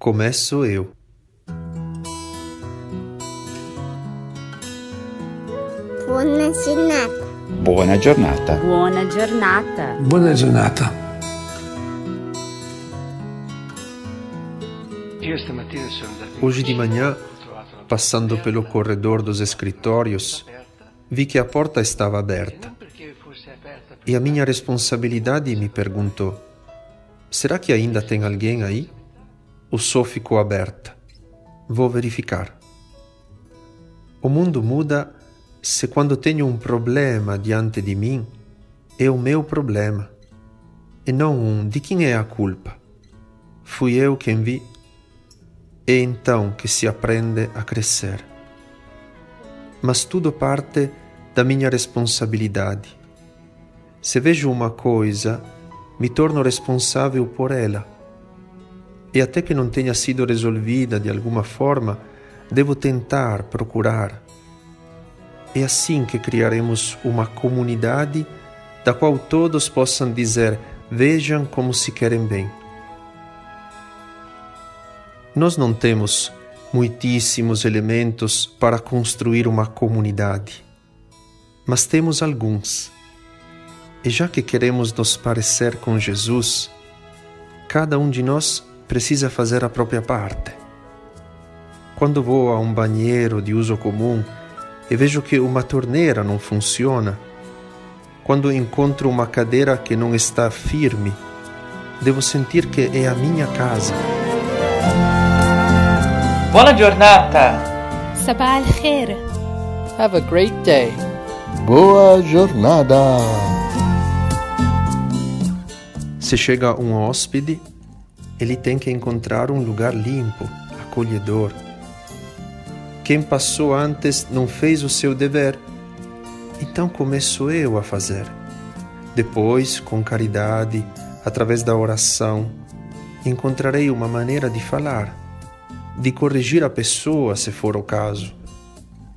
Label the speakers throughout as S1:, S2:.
S1: Começo eu.
S2: Buona giornata.
S3: Buona giornata.
S4: Buona giornata.
S5: Buona giornata.
S1: Hoje de manhã, passando pelo corredor dos escritórios, vi que a porta estava aberta. E a minha responsabilidade me perguntou: será que ainda tem alguém aí? O só ficou aberta. Vou verificar. O mundo muda se quando tenho um problema diante de mim, é o meu problema e não um de quem é a culpa. Fui eu quem vi. É então que se aprende a crescer. Mas tudo parte da minha responsabilidade. Se vejo uma coisa, me torno responsável por ela. E até que não tenha sido resolvida de alguma forma, devo tentar procurar. É assim que criaremos uma comunidade da qual todos possam dizer: vejam como se querem bem. Nós não temos muitíssimos elementos para construir uma comunidade, mas temos alguns. E já que queremos nos parecer com Jesus, cada um de nós precisa fazer a própria parte. Quando vou a um banheiro de uso comum e vejo que uma torneira não funciona, quando encontro uma cadeira que não está firme, devo sentir que é a minha casa.
S6: Boa giornata!
S7: Sabah al-khair!
S8: Have a great day!
S9: Boa jornada!
S1: Se chega um hóspede ele tem que encontrar um lugar limpo, acolhedor. Quem passou antes não fez o seu dever, então começo eu a fazer. Depois, com caridade, através da oração, encontrarei uma maneira de falar, de corrigir a pessoa se for o caso,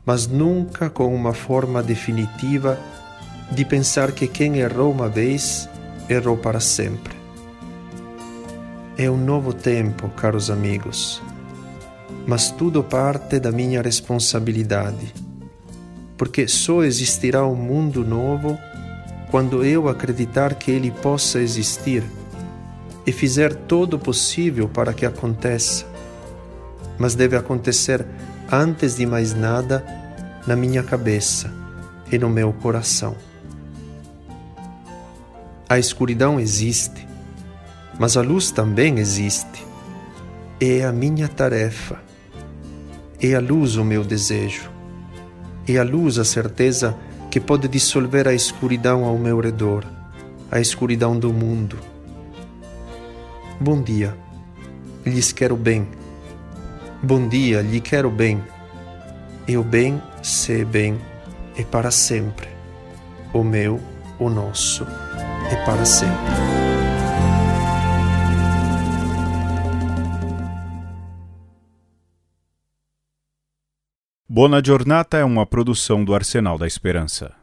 S1: mas nunca com uma forma definitiva de pensar que quem errou uma vez errou para sempre. É um novo tempo, caros amigos, mas tudo parte da minha responsabilidade, porque só existirá um mundo novo quando eu acreditar que ele possa existir e fizer todo o possível para que aconteça. Mas deve acontecer antes de mais nada na minha cabeça e no meu coração. A escuridão existe, mas a luz também existe. É a minha tarefa. É a luz o meu desejo. É a luz a certeza que pode dissolver a escuridão ao meu redor, a escuridão do mundo. Bom dia, lhes quero bem. Bom dia, lhe quero bem. E o bem, se bem, é para sempre. O meu, o nosso, é para sempre.
S10: Bona Giornata é uma produção do Arsenal da Esperança.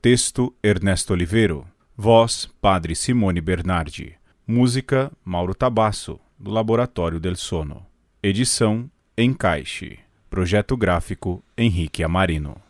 S10: Texto Ernesto Oliveiro. Voz Padre Simone Bernardi. Música Mauro Tabasso, do Laboratório del Sono. Edição Encaixe. Projeto gráfico Henrique Amarino.